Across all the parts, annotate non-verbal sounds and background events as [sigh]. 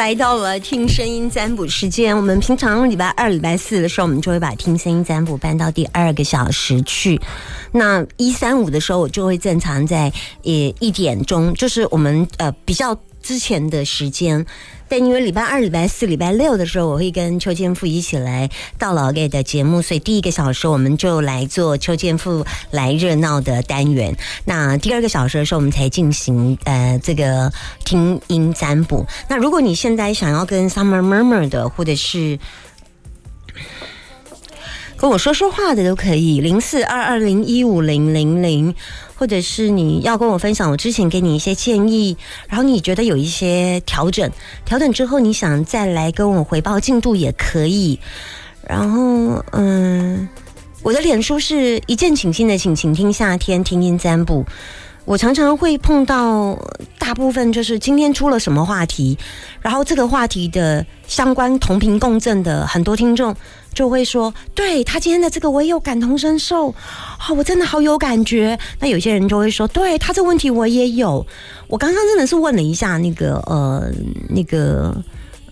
来到了听声音占卜时间。我们平常礼拜二、礼拜四的时候，我们就会把听声音占卜搬到第二个小时去。那一三五的时候，我就会正常在呃一点钟，就是我们呃比较之前的时间。但因为礼拜二、礼拜四、礼拜六的时候，我会跟邱建富一起来到老给的节目，所以第一个小时我们就来做邱建富来热闹的单元。那第二个小时的时候，我们才进行呃这个听音占卜。那如果你现在想要跟 Summer Murmur 的，或者是跟我说说话的都可以，零四二二零一五零零零，或者是你要跟我分享我之前给你一些建议，然后你觉得有一些调整，调整之后你想再来跟我回报进度也可以。然后，嗯，我的脸书是一键请进的，请请听夏天听音占卜。我常常会碰到，大部分就是今天出了什么话题，然后这个话题的相关同频共振的很多听众就会说，对他今天的这个我也有感同身受，哦，我真的好有感觉。那有些人就会说，对他这个问题我也有。我刚刚真的是问了一下那个呃那个。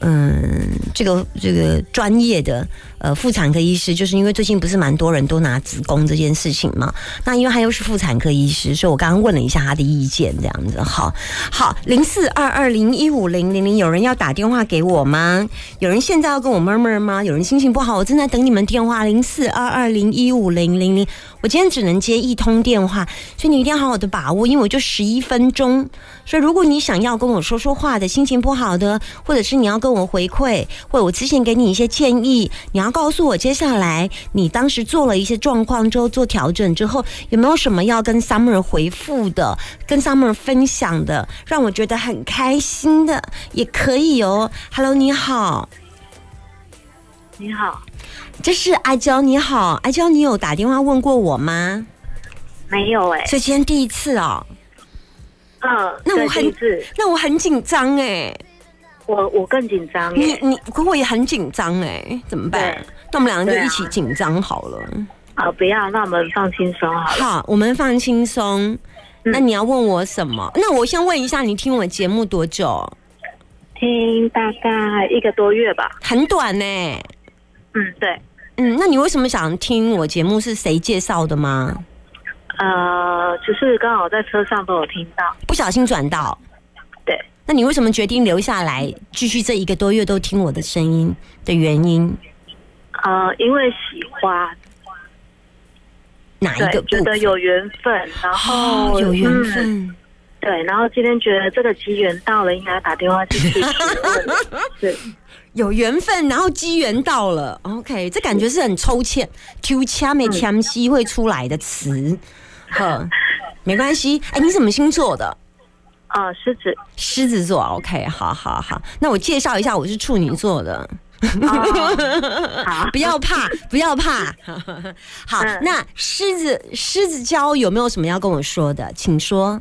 嗯，这个这个专业的呃妇产科医师，就是因为最近不是蛮多人都拿子宫这件事情嘛，那因为他又是妇产科医师，所以我刚刚问了一下他的意见，这样子，好，好，零四二二零一五零零零，有人要打电话给我吗？有人现在要跟我 murmur 吗？有人心情不好，我正在等你们电话，零四二二零一五零零零，我今天只能接一通电话，所以你一定要好好的把握，因为我就十一分钟，所以如果你想要跟我说说话的，心情不好的，或者是你要跟我回馈，或者我之前给你一些建议，你要告诉我接下来你当时做了一些状况之后做调整之后，有没有什么要跟 Summer 回复的，跟 Summer 分享的，让我觉得很开心的，也可以哦。Hello，你好，你好，这是阿娇，你好，阿娇，你有打电话问过我吗？没有哎、所以今天第一次哦，嗯，那我很那我很紧张哎，我我更紧张耶。你你，可我也很紧张哎，怎么办？那我们两个就一起紧张好了。好，不要，那我们放轻松好了。好，我们放轻松。嗯那你要问我什么？那我先问一下，你听我节目多久？听大概一个多月吧。很短呢、嗯，对，嗯，那你为什么想听我节目？是谁介绍的吗？呃，只是刚好在车上都有听到。不小心转到。对，那你为什么决定留下来，继续这一个多月都听我的声音的原因？呃，因为喜欢，哪一个对，觉得有缘分，然后、哦，有缘嗯分。对，然后今天觉得这个机缘到了，应该打电话进去询问。[laughs] 是，有缘分，然后机缘到了，OK，这感觉是很抽签、抽签没签西会出来的词，呵，没关系。哎，你什么星座的？呃，狮子，狮子座，OK，好好好。那我介绍一下，我是处女座的，[laughs] 不要怕，[laughs] 不要怕。好，嗯那狮子狮子交有没有什么要跟我说的？请说。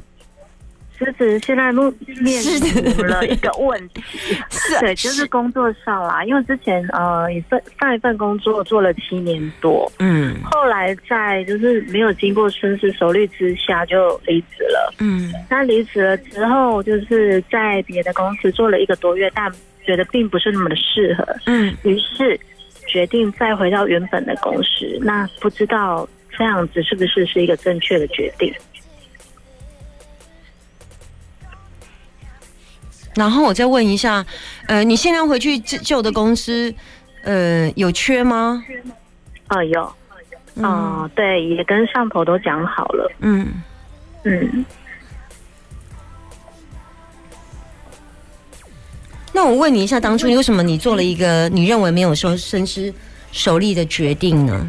狮子现在目面临了一个问题，是 [laughs] 对，就是工作上啦，因为之前呃一份上一份工作做了七年多，嗯后来在就是没有经过深思熟虑之下就离职了。嗯那离职了之后，就是在别的公司做了一个多月，但觉得并不是那么的适合，嗯，于是决定再回到原本的公司。那不知道这样子是不是是一个正确的决定？然后我再问一下，呃，你现在回去旧旧的公司，呃，有缺吗？啊、有，嗯、对，也跟上头都讲好了，嗯，嗯。那我问你一下，当初你为什么你做了一个你认为没有说深思熟虑的决定呢？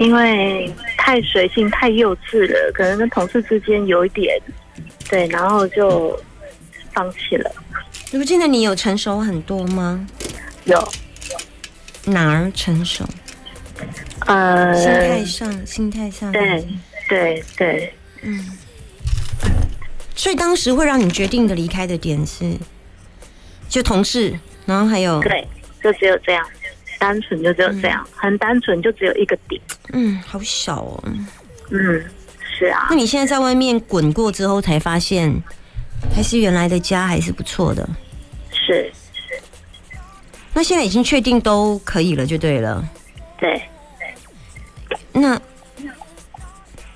因为太随性、太幼稚了，可能跟同事之间有一点对，然后就放弃了。如今的你有成熟很多吗？有，哪儿成熟？呃，心态上，心态上。对对对，嗯所以当时会让你决定的离开的点是，就同事，然后还有，对，就只有这样，单纯就只有这样，很单纯，就只有一个点。嗯，好小哦。嗯，是啊那，你现在在外面滚过之后，才发现，还是原来的家还是不错的。是是，那现在已经确定都可以了，就对了。对，那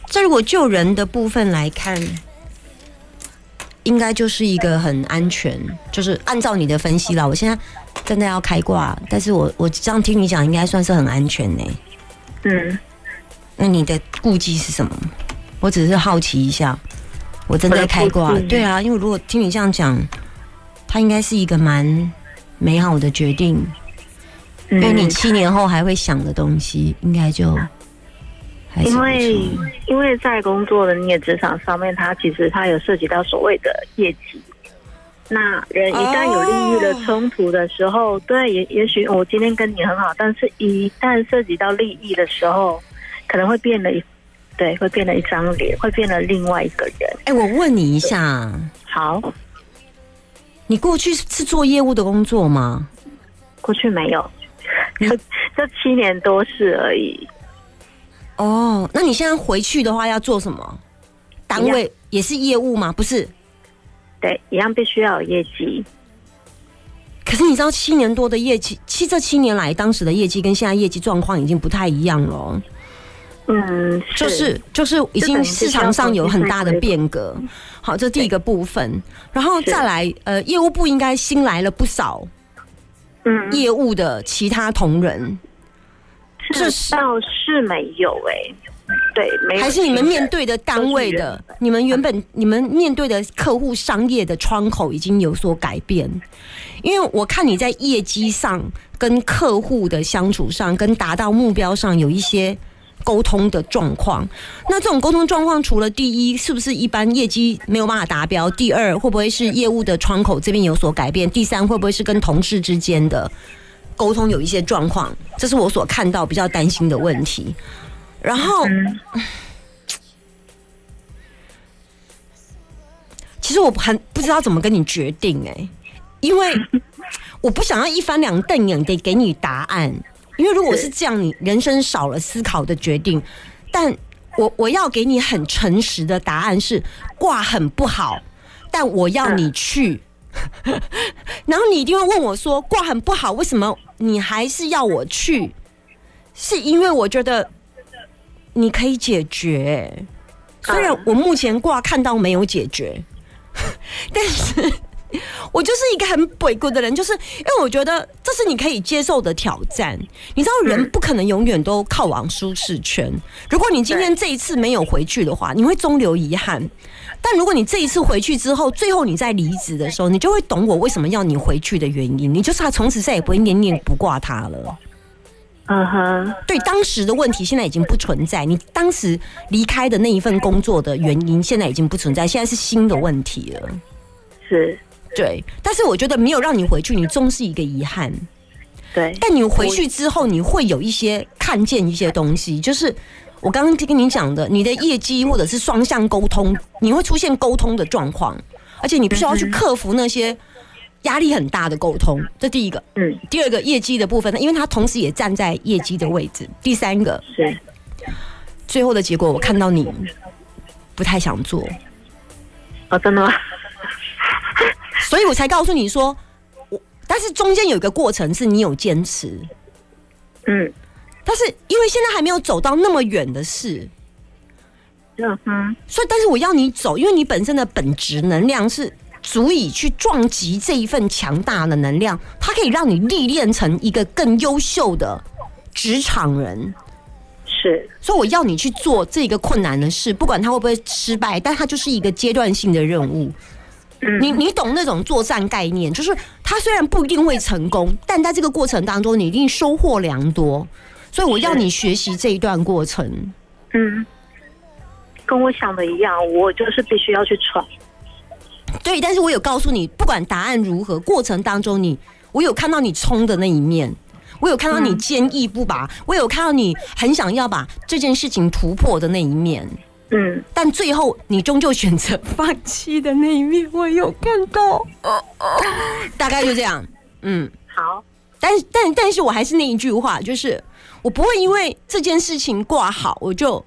这如果救人的部分来看，应该就是一个很安全，就是按照你的分析啦。我现在真的要开挂，但是我我这样听你讲，应该算是很安全呢、嗯，那你的顾忌是什么？我只是好奇一下，我正在开挂对啊，因为如果听你这样讲，它应该是一个蛮美好的决定，因为你嗯七年后还会想的东西，应该就因为因为在工作的那个职场上面，它其实它有涉及到所谓的业绩。那人一旦有利益的冲突的时候，对，也也许我今天跟你很好，但是一旦涉及到利益的时候，可能会变了一，对，会变了一张脸，会变了另外一个人。哎、我问你一下，好，你过去是做业务的工作吗？过去没有，就这七年多事而已。哦，那你现在回去的话要做什么？单位也是业务吗？不是。对，一样必须要有业绩。可是你知道七年多的业绩，其实这七年来当时的业绩跟现在业绩状况已经不太一样了哦，嗯，就是。就是已经市场上有很大的变革。好，这第一个部分，然后再来，呃，业务部应该新来了不少嗯，业务的其他同仁，这倒是没有哎、对，没有。还是你们面对的单位的，你们原本你们面对的客户商业的窗口已经有所改变，因为我看你在业绩上跟客户的相处上，跟达到目标上有一些沟通的状况。那这种沟通状况，除了第一是不是一般业绩没有办法达标，第二会不会是业务的窗口这边有所改变，第三会不会是跟同事之间的沟通有一些状况？这是我所看到比较担心的问题。然后。嗯 [laughs] 其实我很不知道怎么跟你决定哎、因为我不想要一翻两瞪眼得给你答案，因为如果是这样，你人生少了思考的决定。但我我要给你很诚实的答案是挂很不好，但我要你去。[laughs] 然后你一定会问我说挂很不好，为什么你还是要我去？是因为我觉得你可以解决，虽然我目前挂看到没有解决，[laughs] 但是我就是一个很鬼棍的人，就是因为我觉得这是你可以接受的挑战。你知道，人不可能永远都靠往舒适圈。如果你今天这一次没有回去的话，你会终留遗憾。但如果你这一次回去之后，最后你在离职的时候，你就会懂我为什么要你回去的原因。你就是他从此再也不会念念不挂他了。嗯哼，对当时的问题现在已经不存在，你当时离开的那一份工作的原因现在已经不存在，现在是新的问题了。是，对，但是我觉得没有让你回去，你终是一个遗憾。对，但你回去之后，你会有一些看见一些东西，就是我刚刚跟你讲的，你的业绩或者是双向沟通，你会出现沟通的状况，而且你必须要去克服那些压力很大的沟通。这第一个，嗯，第二个业绩的部分，因为他同时也站在业绩的位置。第三个，是，最后的结果，我看到你不太想做，哦，真的吗？所以我才告诉你说，我但是中间有一个过程是你有坚持，嗯，但是因为现在还没有走到那么远的事，嗯哼，所以但是我要你走，因为你本身的本质能量是足以去撞击这一份强大的能量，它可以让你历练成一个更优秀的职场人。是，所以我要你去做这个困难的事，不管它会不会失败，但它就是一个阶段性的任务。嗯，你你懂那种作战概念，就是他虽然不一定会成功，但在这个过程当中，你一定收获良多。所以我要你学习这一段过程。嗯，跟我想的一样，我就是必须要去闯。对对，但是我有告诉你，不管答案如何，过程当中你，我有看到你冲的那一面，我有看到你坚毅不拔，我有看到你很想要把这件事情突破的那一面。嗯，但最后你终究选择放弃的那一面，我有看到。大概就这样，嗯。好，但但但是我还是那一句话，就是我不会因为这件事情挂好，我就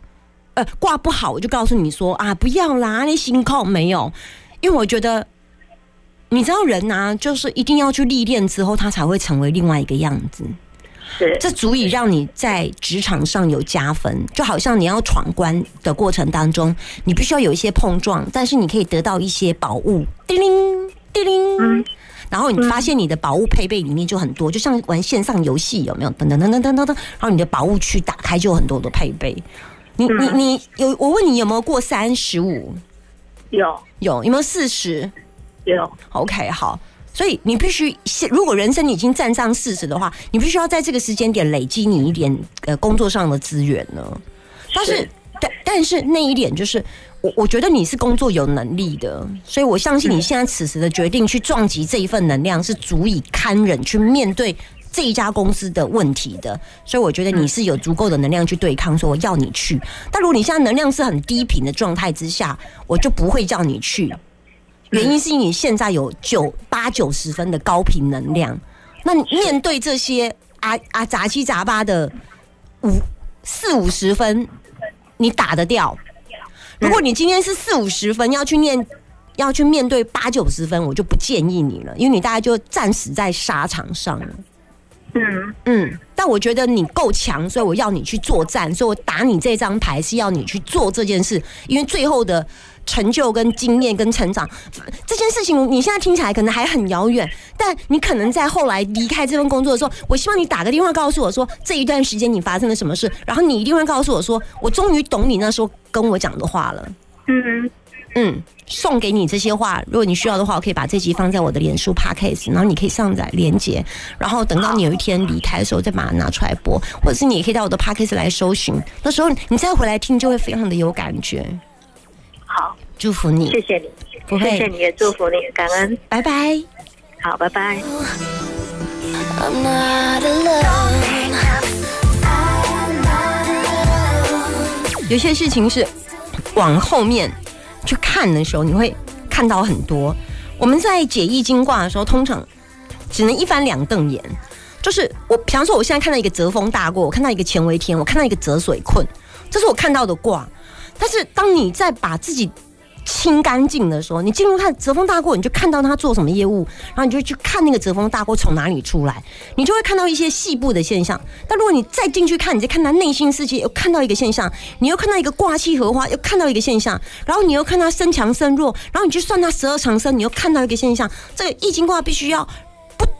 呃挂不好，我就告诉你说啊不要啦，你心扣没有，因为我觉得你知道人呐、就是一定要去历练之后，他才会成为另外一个样子。是这足以让你在职场上有加分，就好像你要闯关的过程当中，你必须要有一些碰撞，但是你可以得到一些宝物，叮铃叮铃，嗯然后你发现你的宝物配备里面就很多，就像玩线上游戏有没有？噔噔噔噔噔噔噔，然后你的宝物区打开就有很多的配备。你你你有我问你有没有过三十五？有有有没有四十有，？OK，好。所以你必须现，如果人生已经站上四十的话，你必须要在这个时间点累积你一点呃工作上的资源呢。但是，但但是那一点就是，我我觉得你是工作有能力的，所以我相信你现在此时的决定去撞击这一份能量是足以堪忍去面对这一家公司的问题的。所以我觉得你是有足够的能量去对抗，说我要你去。但如果你现在能量是很低频的状态之下，我就不会叫你去。原因是因为你现在有九八九十分的高频能量，那你面对这些啊啊杂七杂八的五四五十分，你打得掉。如果你今天是四五十分要去念，要去面对八九十分，我就不建议你了，因为你大概就战死在沙场上了。嗯。嗯，但我觉得你够强，所以我要你去作战，所以我打你这张牌是要你去做这件事，因为最后的成就跟经验跟成长这件事情，你现在听起来可能还很遥远，但你可能在后来离开这份工作的时候，我希望你打个电话告诉我说这一段时间你发生了什么事，然后你一定会告诉我说，我终于懂你那时候跟我讲的话了。嗯，嗯，送给你这些话，如果你需要的话，我可以把这集放在我的脸书 podcast，然后你可以上载连接，然后等到你有一天离开的时候再把它拿出来播，或者是你也可以到我的 podcast 来搜寻，那时候你再回来听就会非常的有感觉。好，祝福你，谢谢你，不会谢谢你，也祝福你，感恩，拜拜。好，拜拜。I'm not alone. 有些事情是往后面去看的时候，你会看到很多。我们在解易经卦的时候，通常只能一翻两瞪眼。就是我，比方说，我现在看到一个泽风大过，我看到一个乾为天，我看到一个泽水困，这是我看到的卦。但是当你在把自己清干净的时候，你进入看折风大过，你就看到他做什么业务，然后你就去看那个折风大过从哪里出来，你就会看到一些细部的现象。但如果你再进去看，你再看他内心世界，又看到一个现象，你又看到一个挂气荷花，又看到一个现象，然后你又看他身强身弱，然后你去算他十二长生，你又看到一个现象。这个易经卦必须要。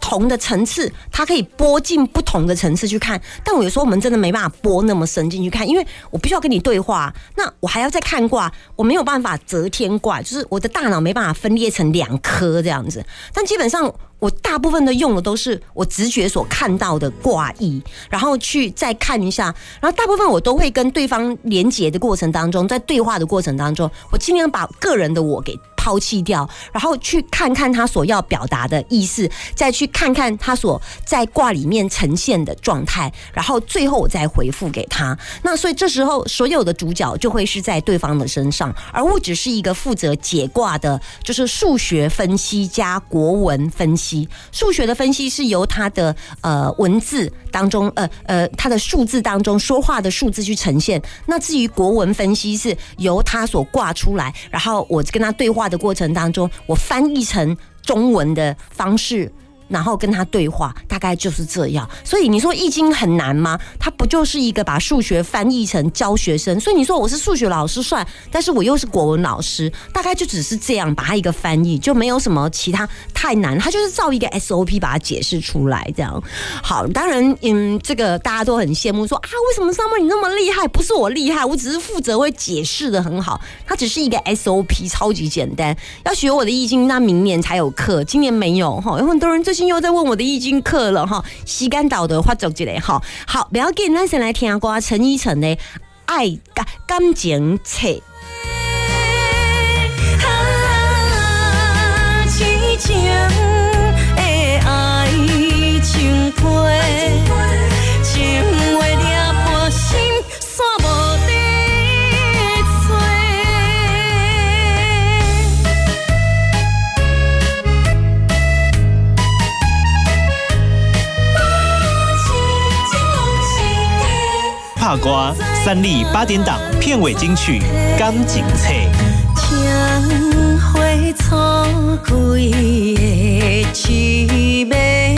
同的层次，它可以拨进不同的层次去看。但我有时候我们真的没办法拨那么深进去看，因为我必须要跟你对话，那我还要再看卦，我没有办法择天卦，就是我的大脑没办法分裂成两颗这样子。但基本上，我大部分的用的都是我直觉所看到的卦意，然后去再看一下，然后大部分我都会跟对方连接的过程当中，在对话的过程当中，我尽量把个人的我给抛弃掉，然后去看看他所要表达的意思，再去看看他所在卦里面呈现的状态，然后最后我再回复给他。那所以这时候所有的主角就会是在对方的身上，而我只是一个负责解卦的，就是数学分析加国文分析。数学的分析是由他的呃文字当中，呃呃他的数字当中说话的数字去呈现。那至于国文分析是由他所挂出来，然后我跟他对话的过程当中，我翻译成中文的方式。然后跟他对话，大概就是这样。所以你说易经很难吗？它不就是一个把数学翻译成教学生？所以你说我是数学老师算，但是我又是国文老师，大概就只是这样把它一个翻译，就没有什么其他太难。他就是照一个 SOP 把它解释出来，这样。好，当然，嗯，这个大家都很羡慕说啊，为什么 Summer 你那么厉害？不是我厉害，我只是负责会解释的很好。它只是一个 SOP，超级简单。要学我的易经，那明年才有课，今年没有哈。有很多人最近又在问我的易经课了哈。西干岛的发作之类哈。好，不要紧，咱先来听歌陈依晨的《爱感感情册》。歌，三立八点档片尾金曲《钢琴册》。听花草开的凄美，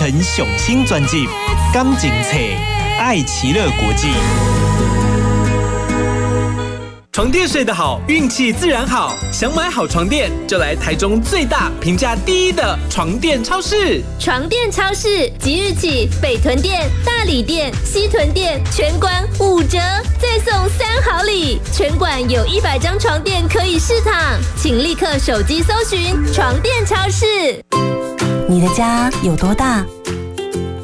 陈雄心专辑《钢琴册》，爱奇乐国际。床垫睡得好，运气自然好。想买好床垫，就来台中最大、评价第一的床垫超市。床垫超市即日起，北屯店、大理店、西屯店全馆五折，再送三好礼。全馆有一百张床垫可以试躺，请立刻手机搜寻床垫超市。你的家有多大？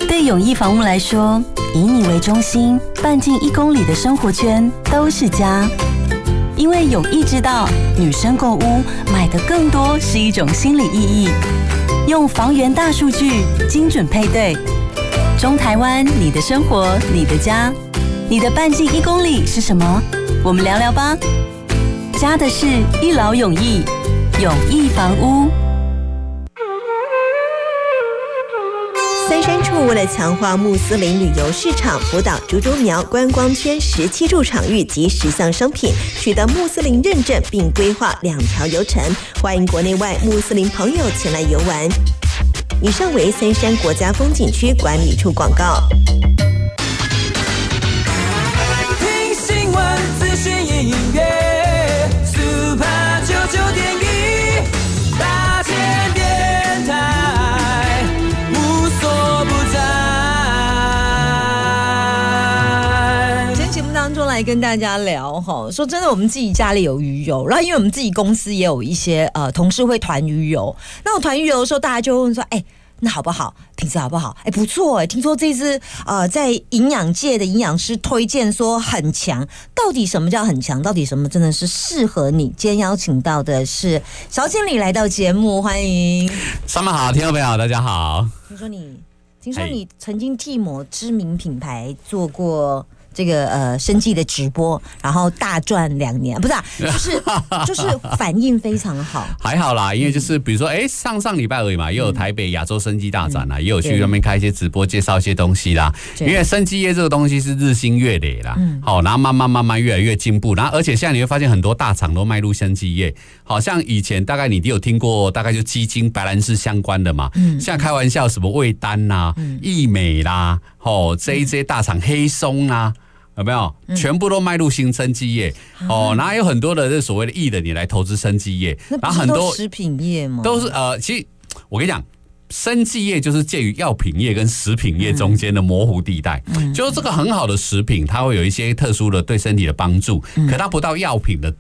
对永益房屋来说，以你为中心，半径一公里的生活圈都是家。因为永益知道，女生购屋买的更多是一种心理意义。用房源大数据精准配对，中台湾你的生活，你的家，你的半径一公里是什么？我们聊聊吧。家的事一劳永逸，永逸房屋。三山处为了强化穆斯林旅游市场，辅导竹竹苗观光圈十七处场域及十项商品取得穆斯林认证，并规划两条游程，欢迎国内外穆斯林朋友前来游玩。以上为三山国家风景区管理处广告。来跟大家聊哈，说真的，我们自己家里有鱼油，然后因为我们自己公司也有一些呃同事会团鱼油，那我团鱼油的时候，大家就会问说，哎。那好不好？品质好不好？哎，不错哎！听说这支呃，在营养界的营养师推荐说很强。到底什么叫很强？到底什么真的是适合你？今天邀请到的是小经理来到节目，欢迎。上班好，听众朋友大家好。听说你，听说你曾经替某知名品牌做过。这个呃生计的直播，然后大赚两年，不是，啊，就是 [laughs] 就是反应非常好，还好啦，因为就是比如说，哎，上上礼拜而已嘛，也有台北亚洲生机大展啦，也有去那边开一些直播，介绍一些东西啦。因为生机业这个东西是日新月累啦，好，然后慢慢慢慢越来越进步，然后而且现在你会发现很多大厂都迈入生机业，好像以前大概你有听过，大概就基金、白兰氏相关的嘛，嗯，现在开玩笑什么味丹呐、益美啦，哦，这一些大厂黑松啊。有没有？全部都迈入新生机业哦，然后有很多的这所谓的艺人，你来投资生机业，然后很多食品业吗？都是呃，其实我跟你讲，生机业就是介于药品业跟食品业中间的模糊地带。嗯，就是这个很好的食品，它会有一些特殊的对身体的帮助，可它不到药品的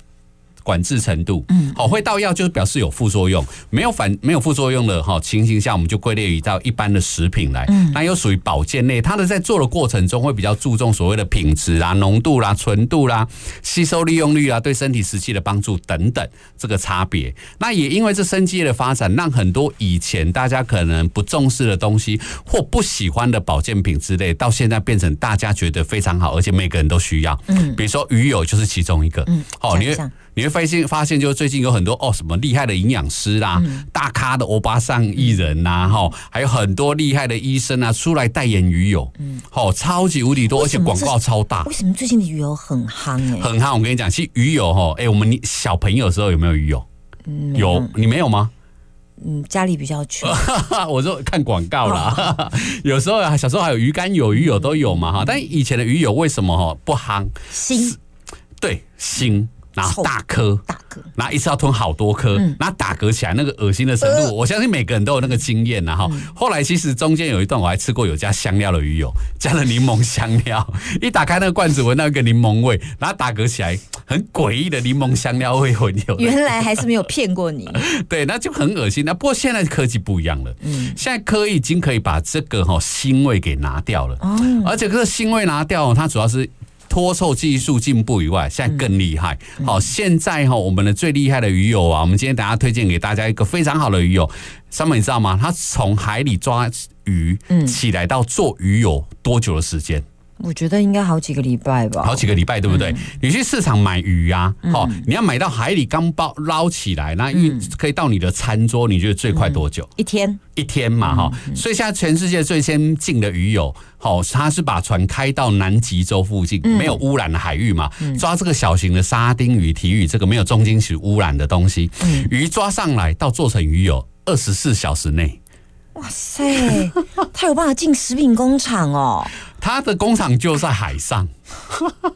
管制程度。嗯，好，会到药就是表示有副作用，没有反没有副作用的哈情形下，我们就归类于到一般的食品来。嗯，那又属于保健类，它的在做的过程中会比较注重所谓的品质啦、浓度啦、纯度啦、吸收利用率啊、对身体实际的帮助等等这个差别。那也因为这生机业的发展，让很多以前大家可能不重视的东西或不喜欢的保健品之类，到现在变成大家觉得非常好，而且每个人都需要。嗯，比如说鱼油就是其中一个。嗯，哦，你会你会发现发现，就是最近有很多哦，什么厉害的营养师啦，大咖的欧巴桑艺人呐，哈，还有很多厉害的医生啊，出来代言鱼油。嗯，哦，超级无敌多，而且广告超大。为什么最近的鱼油很夯哎？很夯，我跟你讲，其实鱼油哈，哎，我们小朋友的时候有没有鱼油？有，你没有吗？嗯，家里比较穷。[laughs] 我说看广告啦，[laughs] 有时候啊，小时候还有鱼肝油、鱼油都有嘛哈。但以前的鱼油为什么哈不夯？腥，对，腥。然后大颗，大颗，然后一次要吞好多颗，然后打嗝起来那个恶心的程度，我相信每个人都有那个经验然后后来其实中间有一段我还吃过有加香料的鱼油，[laughs] 加了柠檬香料，一打开那个罐子闻到一个柠檬味，然后打嗝起来很诡异的柠檬香料味混有。原来还是没有骗过你。[laughs] 对，那就很恶心。那不过现在科技不一样了，嗯，现在科技已经可以把这个哈腥味给拿掉了，哦，而且这个腥味拿掉，它主要是。脱臭技术进步以外，现在更厉害。好，现在哈，我们的最厉害的鱼友啊，我们今天等下推荐给大家一个非常好的鱼友。三妹你知道吗？他从海里抓鱼起来到做鱼友多久的时间？我觉得应该好几个礼拜吧，好几个礼拜，对不对？你去市场买鱼啊，好，你要买到海里刚包捞起来，那运可以到你的餐桌，你觉得最快多久？一天，一天嘛，哈。所以现在全世界最先进的鱼友，好，他是把船开到南极洲附近没有污染的海域嘛，抓这个小型的沙丁鱼、体鱼，这个没有重金属污染的东西，鱼抓上来到做成鱼友，二十四小时内。哇塞，他有办法进食品工厂哦。他的工厂就在海上，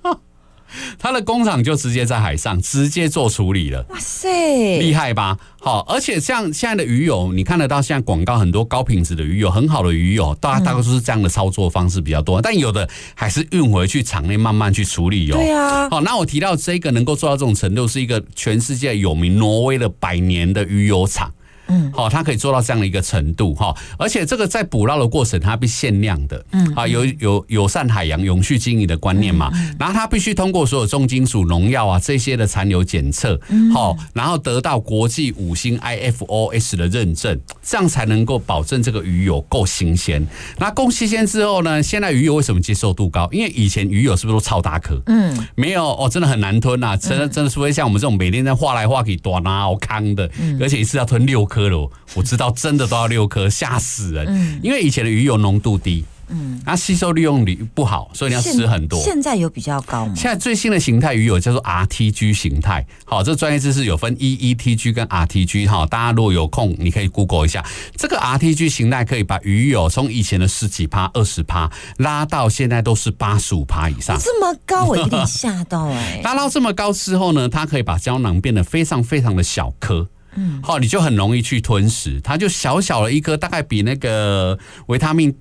[laughs] 他的工厂就直接在海上直接做处理了。哇塞，厉害吧？好，而且像现在的鱼油，你看得到现在广告很多高品质的鱼油，很好的鱼油，大大概都是这样的操作方式比较多。但有的还是运回去厂内慢慢去处理哟。对啊。好，那我提到这个能够做到这种程度，是一个全世界有名挪威的百年的鱼油厂。嗯，好，它可以做到这样的一个程度哈，而且这个在捕捞的过程，它必限量的，嗯，啊，有有友善海洋、永续经营的观念嘛，然后它必须通过所有重金属、农药啊这些的残留检测，好，然后得到国际五星 IFOS 的认证，这样才能够保证这个鱼油够新鲜。那够新鲜之后呢，现在鱼油为什么接受度高？因为以前鱼油是不是都超大颗？嗯，没有哦，真的很难吞呐，真的真的是会像我们这种每天在画来画去、短啊、康的，而且一次要吞六颗。颗我知道真的都要六颗，[laughs] 吓死人。嗯，因为以前的鱼油浓度低，嗯，它吸收利用率不好，所以你要吃很多。现在有比较高吗？现在最新的形态鱼油叫做 RTG 形态。好，这专业知识有分 EETG 跟 RTG 哈，大家如果有空，你可以 Google 一下。这个 RTG 形态可以把鱼油从以前的十几趴、二十趴拉到现在都是八十五趴以上，这么高，我有点吓到 [laughs] 哎。拉到这么高之后呢，它可以把胶囊变得非常非常的小颗。嗯，好，你就很容易去吞食，它就小小的一颗，大概比那个维他命，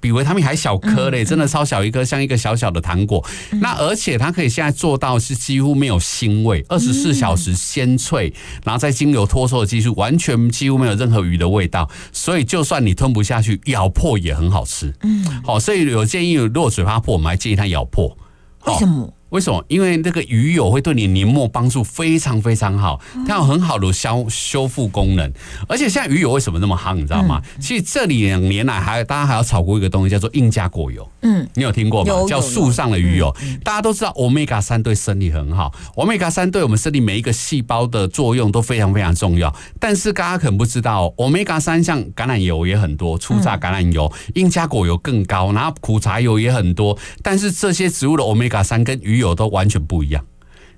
比维他命还小颗嘞，真的超小一颗，像一个小小的糖果。那而且它可以现在做到是几乎没有腥味，二十四小时鲜脆，然后再经由脱臭的技术，完全几乎没有任何鱼的味道。所以就算你吞不下去，咬破也很好吃。嗯，好，所以有建议，如果嘴巴破，我们还建议它咬破。为什么？为什么？因为那个鱼油会对你黏膜帮助非常非常好，它有很好的消修复功能。而且现在鱼油为什么那么夯？你知道吗？其实这里两年来还大家还要炒过一个东西，叫做印加果油。嗯，你有听过吗？叫树上的鱼油。大家都知道，omega 三对身体很好，omega 三对我们身体每一个细胞的作用都非常非常重要。但是大家可能不知道，omega 三像橄榄油也很多，初榨橄榄油、印加果油更高，然后苦茶油也很多。但是这些植物的 omega 三跟鱼有都完全不一样。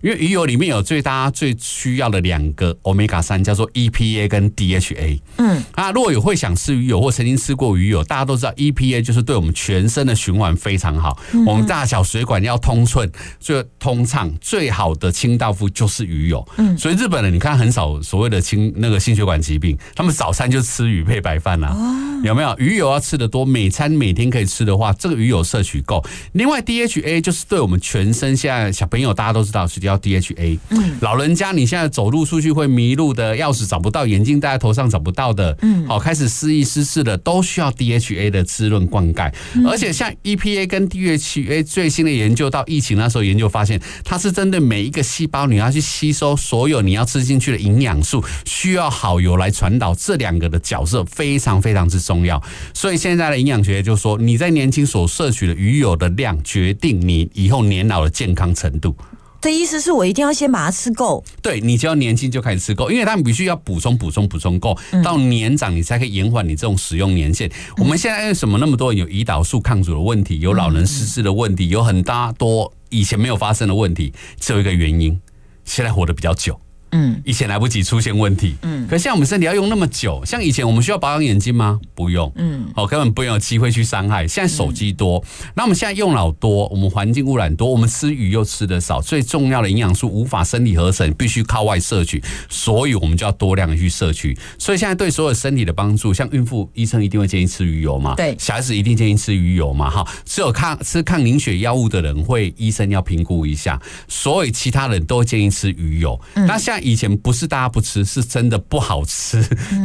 因为鱼油里面有最大最需要的两个 omega 三，叫做 EPA 跟 DHA。嗯，啊，如果有会想吃鱼油或曾经吃过鱼油，大家都知道 EPA 就是对我们全身的循环非常好。我们大小水管要通顺，最通畅，最好的清道夫就是鱼油。嗯，所以日本人你看很少所谓的清那个心血管疾病，他们早餐就吃鱼配白饭啦。有没有鱼油要吃的多？每餐每天可以吃的话，这个鱼油摄取够。另外 DHA 就是对我们全身现在小朋友大家都知道是要。要 DHA。嗯老人家你现在走路出去会迷路的，钥匙找不到，眼镜戴在头上找不到的，嗯好、开始失忆失智的，都需要 DHA 的滋润灌溉。嗯而且像 EPA 跟 DHA 最新的研究，到疫情那时候研究发现，它是针对每一个细胞，你要去吸收所有你要吃进去的营养素，需要好油来传导，这两个的角色非常非常之重要。所以现在的营养学就说，你在年轻所摄取的鱼油的量，决定你以后年老的健康程度。的意思是我一定要先把它吃够。对你只要年轻就开始吃够，因为他们必须要补充补充补充够，到年长你才可以延缓你这种使用年限。我们现在为什么那么多人有胰岛素抗阻的问题，有老人失智的问题，有很大多以前没有发生的问题，只有一个原因，现在活得比较久。嗯，以前来不及出现问题，嗯，可像我们身体要用那么久，像以前我们需要保养眼睛吗？不用，嗯，哦，根本不用有机会去伤害。现在手机多，那我们现在用脑多，我们环境污染多，我们吃鱼又吃的少，最重要的营养素无法身体合成，必须靠外摄取，所以我们就要多量的去摄取。所以现在对所有身体的帮助，像孕妇医生一定会建议吃鱼油嘛，对。小孩子一定建议吃鱼油嘛，哈，只有抗吃抗凝血药物的人会医生要评估一下，所以其他人都会建议吃鱼油。那像以前不是大家不吃，是真的不好吃，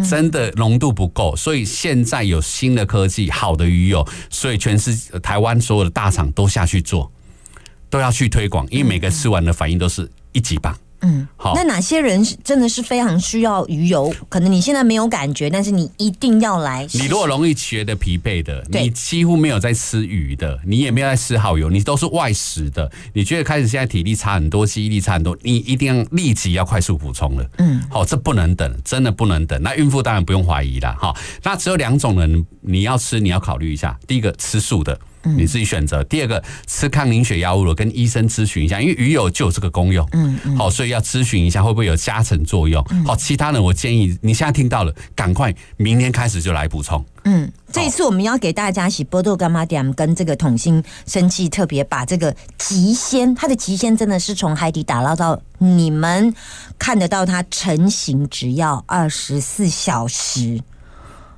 真的浓度不够，所以现在有新的科技，好的鱼油，所以全世呃台湾所有的大厂都下去做，都要去推广，因为每个吃完的反应都是一级棒。嗯，好那哪些人是真的是非常需要鱼油？可能你现在没有感觉，但是你一定要来试试。你如果容易觉得疲惫的，你几乎没有在吃鱼的，你也没有在吃好油，你都是外食的，你觉得开始现在体力差很多，记忆力差很多，你一定要立即要快速补充了。嗯，好、这不能等，真的不能等。那孕妇当然不用怀疑了，哈、那只有两种人你要吃，你要考虑一下。第一个吃素的。你自己选择。第二个，吃抗凝血药物的，跟医生咨询一下，因为鱼油就有这个功用。嗯嗯好，所以要咨询一下会不会有加成作用。好，其他的我建议你现在听到了，赶快明天开始就来补充。嗯，这一次我们要给大家洗波豆干妈点跟这个桶心生气，特别把这个极鲜，它的极鲜真的是从海底打捞到你们看得到它成型，只要二十四小时，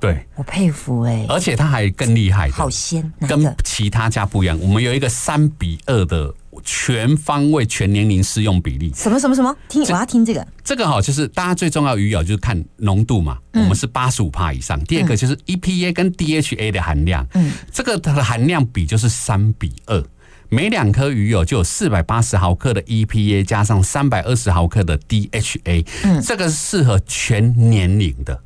对，我佩服哎、而且它还更厉害的，好鲜，跟？其他家不一样。我们有一个三比二的全方位、全年龄适用比例。什么什么什么？听我要听这个，这个哈，就是大家最重要的鱼油就是看浓度嘛，嗯我们是八十五帕以上。第二个就是 EPA 跟 DHA 的含量，嗯，这个它的含量比就是三比二。每两颗鱼油就有四百八十毫克的 EPA，加上三百二十毫克的 DHA，嗯这个是适合全年龄的。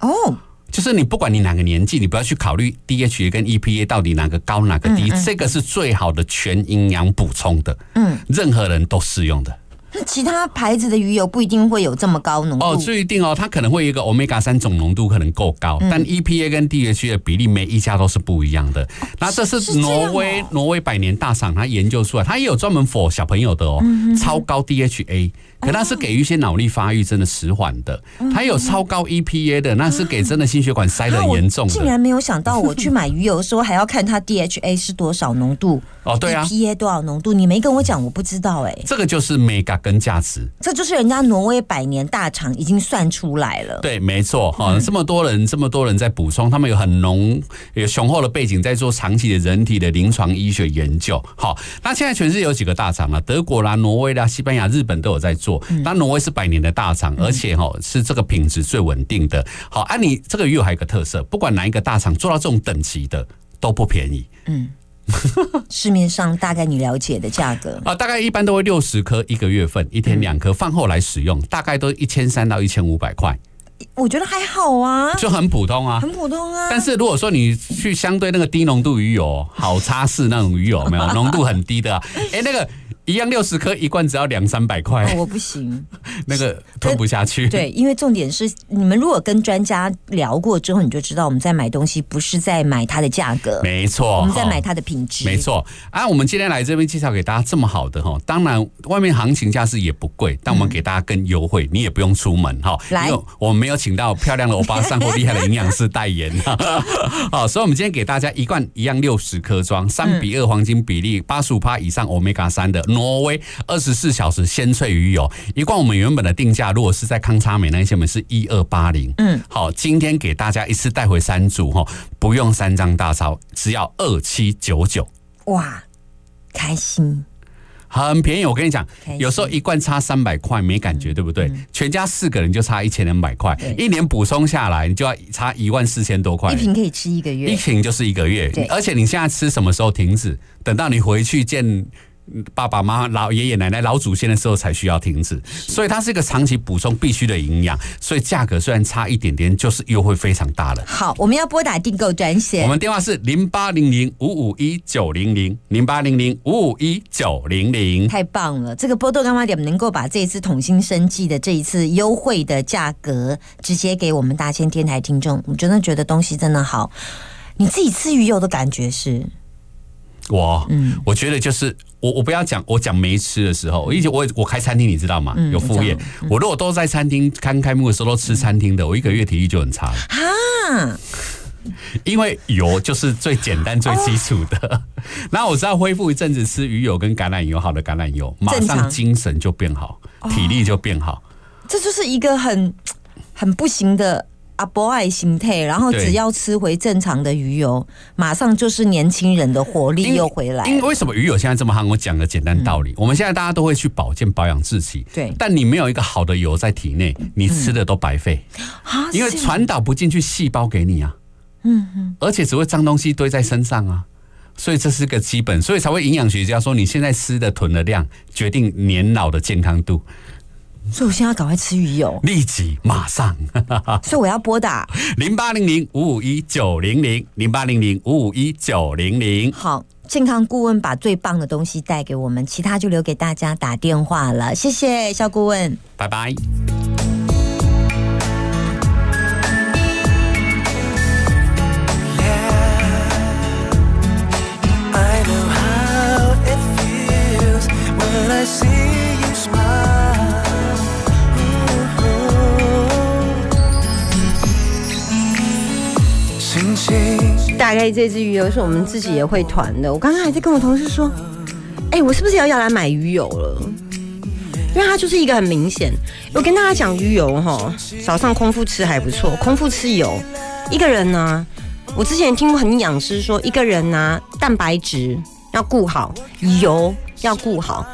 哦，就是你不管你哪个年纪，你不要去考虑 DHA 跟 EPA 到底哪个高哪个低，嗯嗯这个是最好的全营养补充的，嗯，任何人都适用的。那其他牌子的鱼油不一定会有这么高浓度哦，不一定哦，它可能会有一个 omega 三总浓度可能够高，嗯但 EPA 跟 DHA 的比例每一家都是不一样的。那这是挪威挪威百年大厂它研究出来，它也有专门 for 小朋友的哦，嗯超高 DHA。可那是给予一些脑力发育真的迟缓的，嗯它有超高 EPA 的，那是给真的心血管塞的很严重的。竟然没有想到，我去买鱼油的时候还要看它 DHA 是多少浓度，哦，对啊，，EPA 多少浓度，你没跟我讲，我不知道哎、这个就是 mega 跟价值。这就是人家挪威百年大厂已经算出来了。对，没错哈，这么多人，这么多人在补充，他们有很浓、有雄厚的背景，在做长期的人体的临床医学研究。好，那现在全世界有几个大厂啊？德国啦、挪威啦、西班牙、日本都有在做。那挪威是百年的大厂，而且哈是这个品质最稳定的。好，啊，你这个鱼油还有一个特色，不管哪一个大厂做到这种等级的都不便宜。嗯，[laughs] 市面上大概你了解的价格，啊，大概一般都会六十颗一个月份，一天两颗，饭后来使用，大概都一千三到一千五百块，我觉得还好啊，就很普通啊。很普通啊。但是如果说你去相对那个低浓度鱼油，好擦式那种鱼油，有没有浓度很低的啊？哎、那个一样六十颗一罐只要两三百块哦，，我不行。[laughs] 那个吞不下去。对，因为重点是你们如果跟专家聊过之后，你就知道我们在买东西不是在买它的价格，没错，我们在买它的品质。没错，啊，我们今天来这边介绍给大家这么好的哈，当然外面行情价是也不贵，但我们给大家更优惠，你也不用出门哈，嗯来因为我们没有请到漂亮的欧巴桑或厉害的营养师代言，[laughs] [laughs] 好，所以我们今天给大家一罐一样六十颗装，三比二黄金比例，八十五帕以上 omega 三的挪威二十四小时鲜脆鱼油，一罐我们原本的定价如果是在康差美那一些，我们是一二八零，嗯，好，今天给大家一次带回三组哈，不用三张大钞，只要二七九九。哇，开心！很便宜。我跟你讲有时候一罐差三百块没感觉，对不对？全家四个人就差一千两百块，一年补充下来，你就要差一万四千多块一。瓶可以吃一个月一，瓶就是一个月对，而且你现在吃什么时候停止？等到你回去见爸爸妈妈、老爷爷奶奶、老祖先的时候才需要停止，所以它是一个长期补充必须的营养，所以价格虽然差一点点，就是优惠非常大了。好，我们要拨打订购专线，我们电话是零八零零五五一九零零零八零零五五一九零零。太棒了！这个波多干妈点能够把这一次统新生计的这一次优惠的价格直接给我们大千电台听众，我真的觉得东西真的好。你自己吃鱼油的感觉是？我，嗯。我觉得就是我，我不要讲，我讲没吃的时候，我以前我我开餐厅，你知道吗？嗯有副业。我如果都在餐厅刚开幕的时候都吃餐厅的，我一个月体力就很差了。啊，因为油就是最简单、最基础的。然后我知道恢复一阵子吃鱼油跟橄榄油，好的橄榄油，马上精神就变好，体力就变好。这就是一个很很不行的阿伯爱心态，然后只要吃回正常的鱼油，马上就是年轻人的活力又回来。因为为什么鱼油现在这么夯？我讲个简单道理，我们现在大家都会去保健保养自己，对。但你没有一个好的油在体内，你吃的都白费，啊因为是。传导不进去细胞给你啊，嗯嗯，而且只会脏东西堆在身上啊。所以这是个基本，所以才会营养学家说，你现在吃的囤的量决定年老的健康度，所以我现在要赶快吃鱼油，立即马上。[laughs] 所以我要拨打零八零零五五一九零零零八零零五五一九零零。好。健康顾问把最棒的东西带给我们，其他就留给大家打电话了。谢谢肖顾问。拜拜。I know how it feels when I see 大概这支鱼油是我们自己也会团的。我刚刚还在跟我同事说，哎、我是不是要要来买鱼油了？因为它就是一个很明显。我跟大家讲，鱼油哈，早上空腹吃还不错，空腹吃油，一个人呢，我之前听过很养师说，一个人呢，蛋白质要顾好，油要顾好。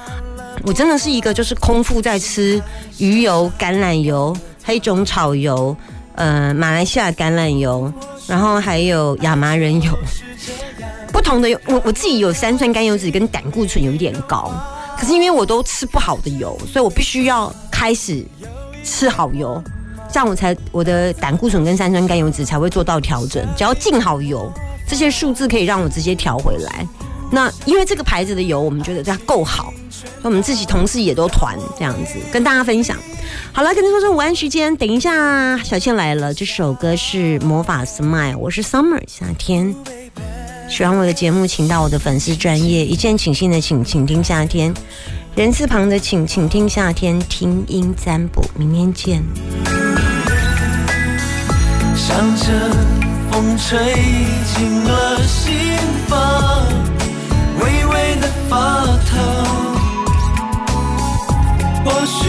我真的是一个就是空腹在吃鱼油、橄榄油、黑种草油，呃，马来西亚橄榄油，然后还有亚麻仁油。不同的油，我我自己有三酸甘油脂跟胆固醇有一点高，可是因为我都吃不好的油，所以我必须要开始吃好油，这样我才我的胆固醇跟三酸甘油脂才会做到调整。只要进好油，这些数字可以让我直接调回来。那因为这个牌子的油，我们觉得它够好，所以我们自己同事也都团这样子跟大家分享。好了，跟你说说午安时间，等一下小倩来了，这首歌是魔法 Smile，我是 Summer 夏天。喜欢我的节目，请到我的粉丝专业一键请信的请，请听夏天人字旁的请，请听夏天听音占卜，明天见。想着风吹进了心房，或许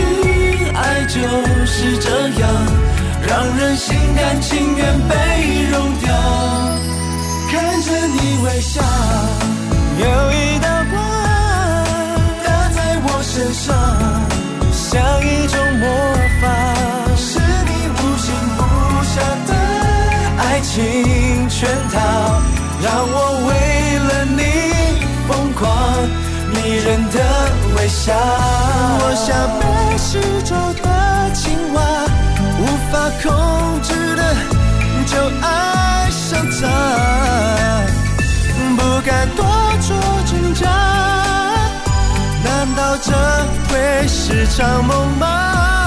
爱就是这样，让人心甘情愿被融掉。看着你微笑，有一道下。我像被施咒的青蛙，无法控制的就爱上他，不敢多做挣扎。难道这会是场梦吗？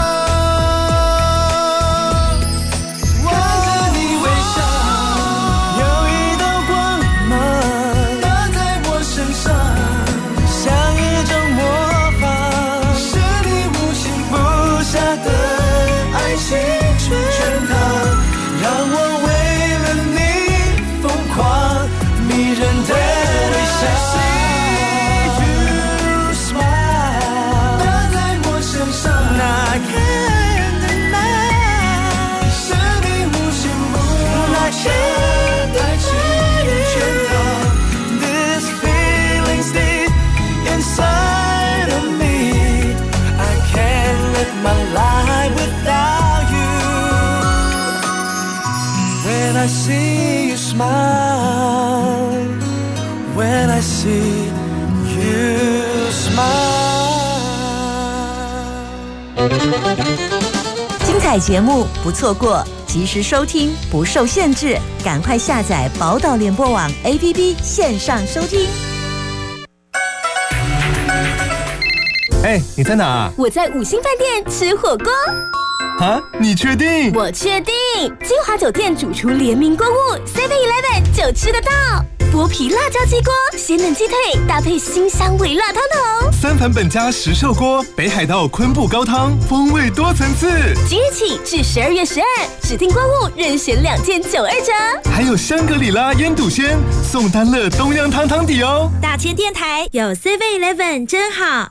彩节目不错过，及时收听不受限制，赶快下载宝岛联播网 APP 线上收听。哎，你在哪？我在五星饭店吃火锅。啊，你确定？我确定，金华酒店主厨联名购物，Seven Eleven 就吃得到。剥皮辣椒鸡锅，鲜嫩鸡腿搭配新香微辣汤头。三盘本家石寿锅，北海道昆布高汤，风味多层次。即日起至十二月十二，指定购物任选两件九二折。还有香格里拉烟肚鲜，宋丹乐东阳汤汤底哦。大千电台有 Seven Eleven 真好。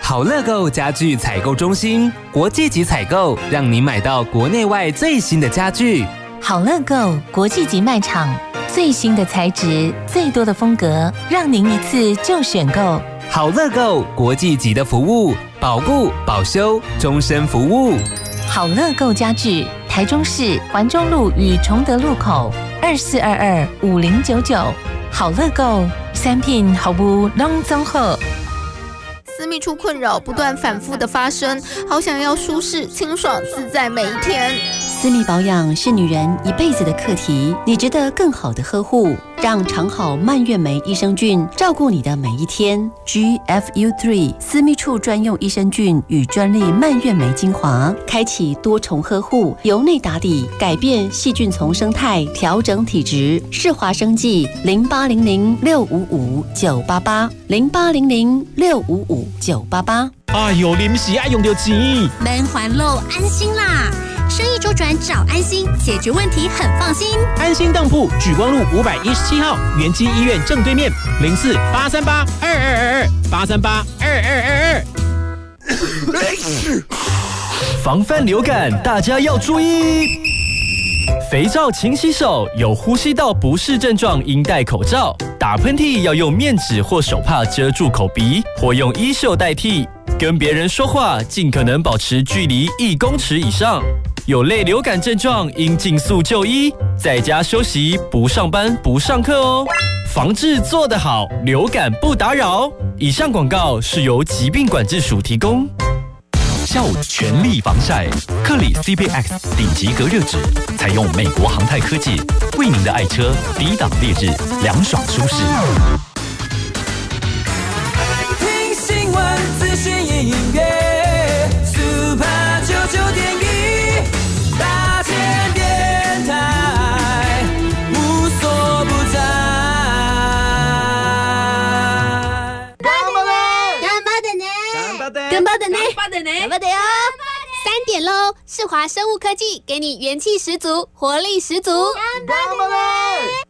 好乐购家具采购中心，国际级采购，让您买到国内外最新的家具。好乐购国际级卖场，最新的材质，最多的风格，让您一次就选购。好乐购国际级的服务，保固、保修、终身服务。好乐购家具，台中市环中路与崇德路口二四二二五零九九。好乐购三品好物拢综合。私密处困扰不断反复的发生，好想要舒适、清爽、自在每一天。私密保养是女人一辈子的课题，你值得更好的呵护。让长好蔓越莓益生菌照顾你的每一天。GFU Three 私密处专用益生菌与专利蔓越莓精华，开启多重呵护，由内打底，改变细菌丛生态，调整体质。世华生技零八零零六五五九八八零八零零六五五九八八。哎呦，临时爱用到钱，门环路安心啦！生意周转找安心，解决问题很放心。安心当铺举光路五百一十七号元基医院正对面，零四八三八二二二二八三八二二二二。防范流感，大家要注意。肥皂勤洗手，有呼吸道不适症状应戴口罩。打喷嚏要用面纸或手帕遮住口鼻，或用衣袖代替。跟别人说话尽可能保持距离一公尺以上。有类流感症状应尽速就医，在家休息，不上班不上课哦。防治做得好，流感不打扰。以上广告是由疾病管制署提供。下午全力防晒，克里 CPX 顶级隔热纸，采用美国航太科技，为您的爱车抵挡烈日，凉爽舒适。听新闻、资讯、音乐喽！世华生物科技给你元气十足，活力十足。干杯？